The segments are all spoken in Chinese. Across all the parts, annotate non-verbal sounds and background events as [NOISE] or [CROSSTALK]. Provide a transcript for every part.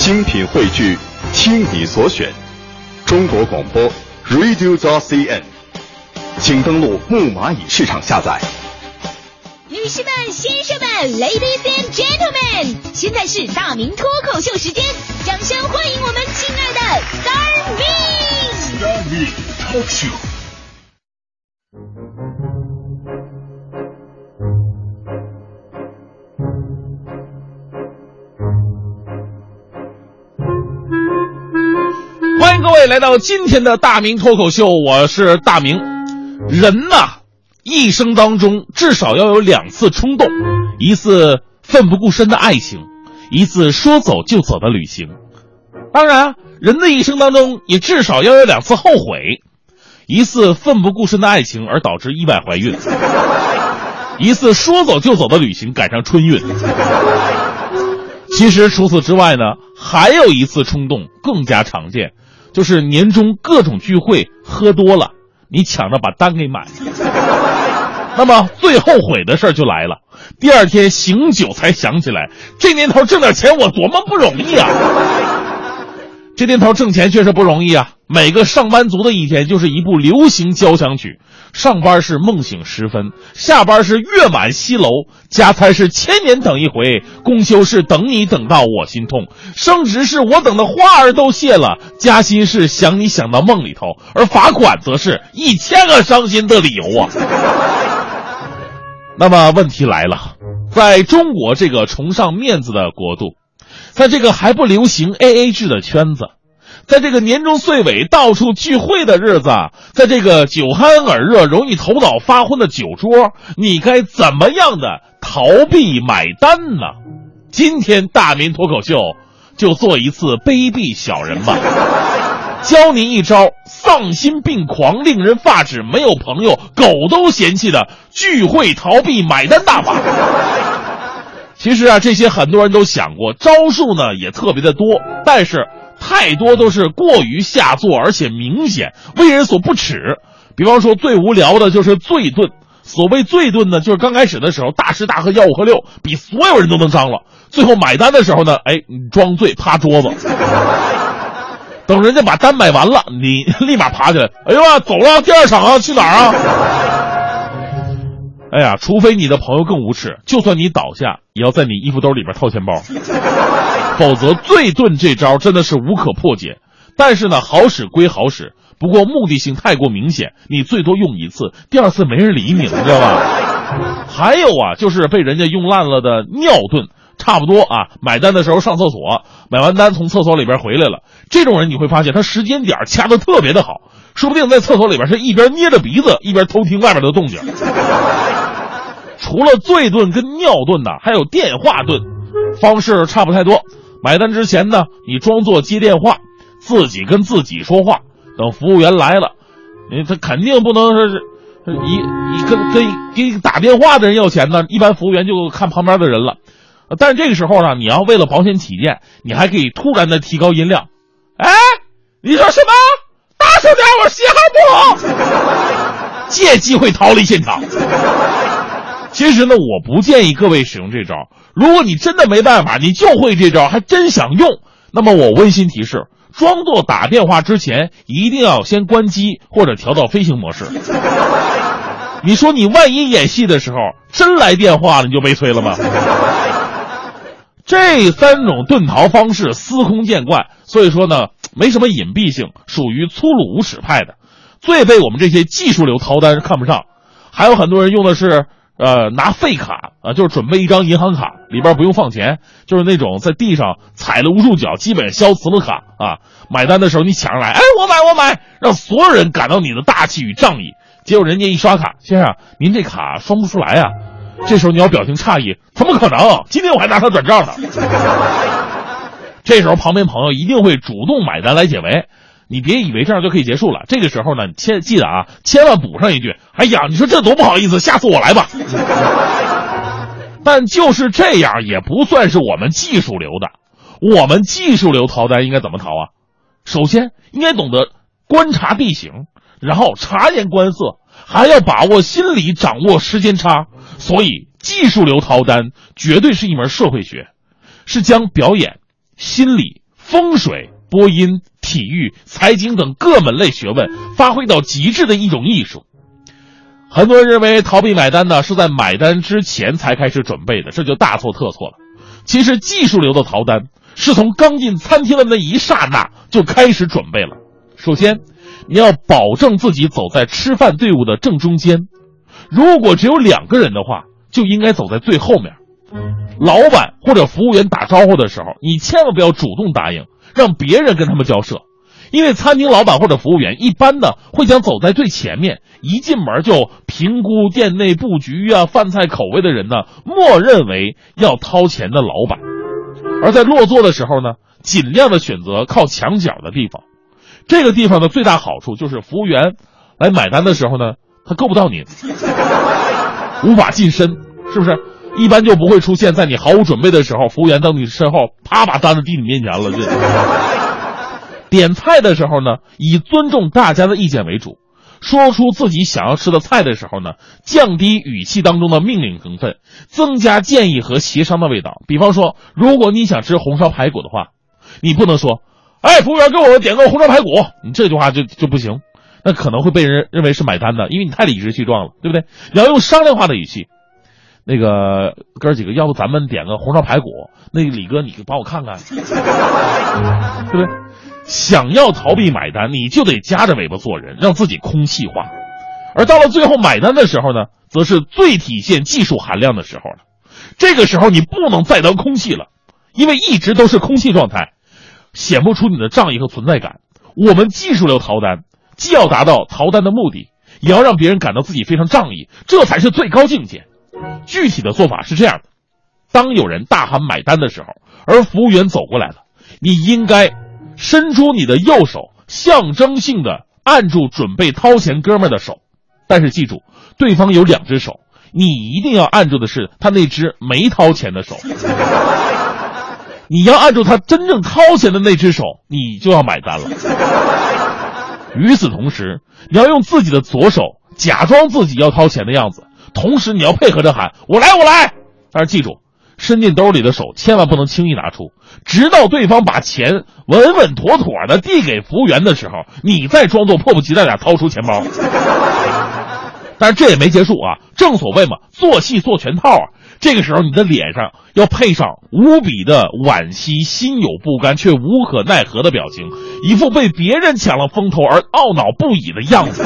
精品汇聚，听你所选，中国广播 Radio.CN，请登录木蚂蚁市场下载。女士们、先生们，Ladies and Gentlemen，现在是大明脱口秀时间，掌声欢迎我们亲爱的 Star Me。Star Me Talk Show。迎各位来到今天的大明脱口秀，我是大明。人呐。一生当中至少要有两次冲动，一次奋不顾身的爱情，一次说走就走的旅行。当然，人的一生当中也至少要有两次后悔，一次奋不顾身的爱情而导致意外怀孕，[LAUGHS] 一次说走就走的旅行赶上春运。其实除此之外呢，还有一次冲动更加常见，就是年终各种聚会喝多了。你抢着把单给买，[LAUGHS] 那么最后悔的事儿就来了。第二天醒酒才想起来，这年头挣点钱我多么不容易啊！这年头挣钱确实不容易啊。每个上班族的一天就是一部流行交响曲。上班是梦醒时分，下班是月满西楼，加餐是千年等一回，公休是等你等到我心痛，升职是我等的花儿都谢了，加薪是想你想到梦里头，而罚款则是一千个伤心的理由啊。[LAUGHS] 那么问题来了，在中国这个崇尚面子的国度，在这个还不流行 AA 制的圈子。在这个年终岁尾到处聚会的日子，在这个酒酣耳热、容易头脑发昏的酒桌，你该怎么样的逃避买单呢？今天大明脱口秀就做一次卑鄙小人吧，[LAUGHS] 教您一招丧心病狂、令人发指、没有朋友狗都嫌弃的聚会逃避买单大法。其实啊，这些很多人都想过，招数呢也特别的多，但是。太多都是过于下作，而且明显为人所不齿。比方说，最无聊的就是醉顿。所谓醉顿呢，就是刚开始的时候大吃大喝，吆五喝六，比所有人都能张罗。最后买单的时候呢，哎，你装醉趴桌子，等人家把单买完了，你 [LAUGHS] 立马爬起来，哎呦走了，第二场啊，去哪儿啊？哎呀，除非你的朋友更无耻，就算你倒下，也要在你衣服兜里边掏钱包。[LAUGHS] 否则，醉遁这招真的是无可破解。但是呢，好使归好使，不过目的性太过明显，你最多用一次，第二次没人理你，了，知道吧？还有啊，就是被人家用烂了的尿遁，差不多啊。买单的时候上厕所，买完单从厕所里边回来了，这种人你会发现他时间点掐的特别的好，说不定在厕所里边是一边捏着鼻子一边偷听外边的动静。除了醉遁跟尿遁呢，还有电话遁，方式差不太多。买单之前呢，你装作接电话，自己跟自己说话。等服务员来了，你他肯定不能说是，一你跟跟给打电话的人要钱呢。一般服务员就看旁边的人了。但这个时候呢，你要为了保险起见，你还可以突然的提高音量。哎，你说什么？大声点，我信号不好。借机会逃离现场。其实呢，我不建议各位使用这招。如果你真的没办法，你就会这招，还真想用，那么我温馨提示：装作打电话之前，一定要先关机或者调到飞行模式。你说你万一演戏的时候真来电话了，你就悲催了吗？这三种遁逃方式司空见惯，所以说呢，没什么隐蔽性，属于粗鲁无耻派的，最被我们这些技术流逃单看不上。还有很多人用的是。呃，拿废卡啊，就是准备一张银行卡，里边不用放钱，就是那种在地上踩了无数脚，基本消磁的卡啊。买单的时候你抢上来，哎，我买我买，让所有人感到你的大气与仗义。结果人家一刷卡，先生，您这卡刷不出来啊。这时候你要表情诧异，怎么可能？今天我还拿它转账呢。[LAUGHS] 这时候旁边朋友一定会主动买单来解围。你别以为这样就可以结束了。这个时候呢，千记得啊，千万补上一句：“哎呀，你说这多不好意思，下次我来吧。[LAUGHS] ”但就是这样也不算是我们技术流的。我们技术流逃单应该怎么逃啊？首先应该懂得观察地形，然后察言观色，还要把握心理，掌握时间差。所以技术流逃单绝对是一门社会学，是将表演、心理。风水、播音、体育、财经等各门类学问发挥到极致的一种艺术。很多人认为逃避买单呢是在买单之前才开始准备的，这就大错特错了。其实技术流的逃单是从刚进餐厅的那一刹那就开始准备了。首先，你要保证自己走在吃饭队伍的正中间。如果只有两个人的话，就应该走在最后面。老板或者服务员打招呼的时候，你千万不要主动答应，让别人跟他们交涉。因为餐厅老板或者服务员一般的会想走在最前面，一进门就评估店内布局啊、饭菜口味的人呢，默认为要掏钱的老板。而在落座的时候呢，尽量的选择靠墙角的地方。这个地方的最大好处就是服务员来买单的时候呢，他够不到你，无法近身，是不是？一般就不会出现在你毫无准备的时候，服务员到你身后，啪把单子递你面前了。就。点菜的时候呢，以尊重大家的意见为主，说出自己想要吃的菜的时候呢，降低语气当中的命令成分，增加建议和协商的味道。比方说，如果你想吃红烧排骨的话，你不能说：“哎，服务员，给我点个红烧排骨。”你这句话就就不行，那可能会被人认为是买单的，因为你太理直气壮了，对不对？你要用商量化的语气。那个哥几个，要不咱们点个红烧排骨？那个李哥，你帮我看看，[LAUGHS] 对不对？想要逃避买单，你就得夹着尾巴做人，让自己空气化。而到了最后买单的时候呢，则是最体现技术含量的时候了。这个时候你不能再当空气了，因为一直都是空气状态，显不出你的仗义和存在感。我们技术流逃单，既要达到逃单的目的，也要让别人感到自己非常仗义，这才是最高境界。具体的做法是这样的：当有人大喊买单的时候，而服务员走过来了，你应该。伸出你的右手，象征性的按住准备掏钱哥们儿的手，但是记住，对方有两只手，你一定要按住的是他那只没掏钱的手。你要按住他真正掏钱的那只手，你就要买单了。与此同时，你要用自己的左手假装自己要掏钱的样子，同时你要配合着喊“我来，我来”，但是记住。伸进兜里的手千万不能轻易拿出，直到对方把钱稳稳妥妥的递给服务员的时候，你再装作迫不及待的掏出钱包。但是这也没结束啊！正所谓嘛，做戏做全套啊。这个时候你的脸上要配上无比的惋惜、心有不甘却无可奈何的表情，一副被别人抢了风头而懊恼不已的样子。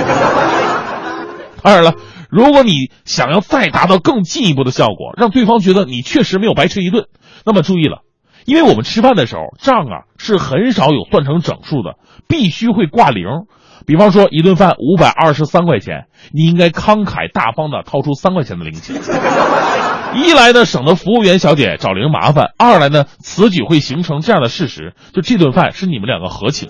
当然了。如果你想要再达到更进一步的效果，让对方觉得你确实没有白吃一顿，那么注意了，因为我们吃饭的时候账啊是很少有算成整数的，必须会挂零。比方说一顿饭五百二十三块钱，你应该慷慨大方的掏出三块钱的零钱。一来呢省得服务员小姐找零麻烦，二来呢此举会形成这样的事实，就这顿饭是你们两个合请。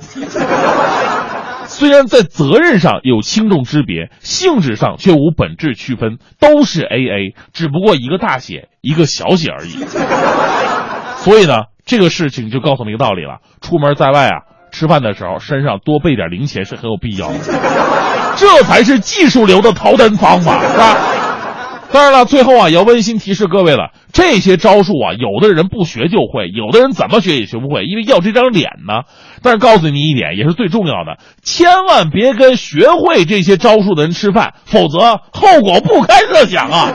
虽然在责任上有轻重之别，性质上却无本质区分，都是 A A，只不过一个大写，一个小写而已。所以呢，这个事情就告诉我们一个道理了：出门在外啊，吃饭的时候身上多备点零钱是很有必要的，这才是技术流的逃单方法，是吧？当然了，最后啊，也要温馨提示各位了，这些招数啊，有的人不学就会，有的人怎么学也学不会，因为要这张脸呢。但是告诉你一点，也是最重要的，千万别跟学会这些招数的人吃饭，否则后果不堪设想啊。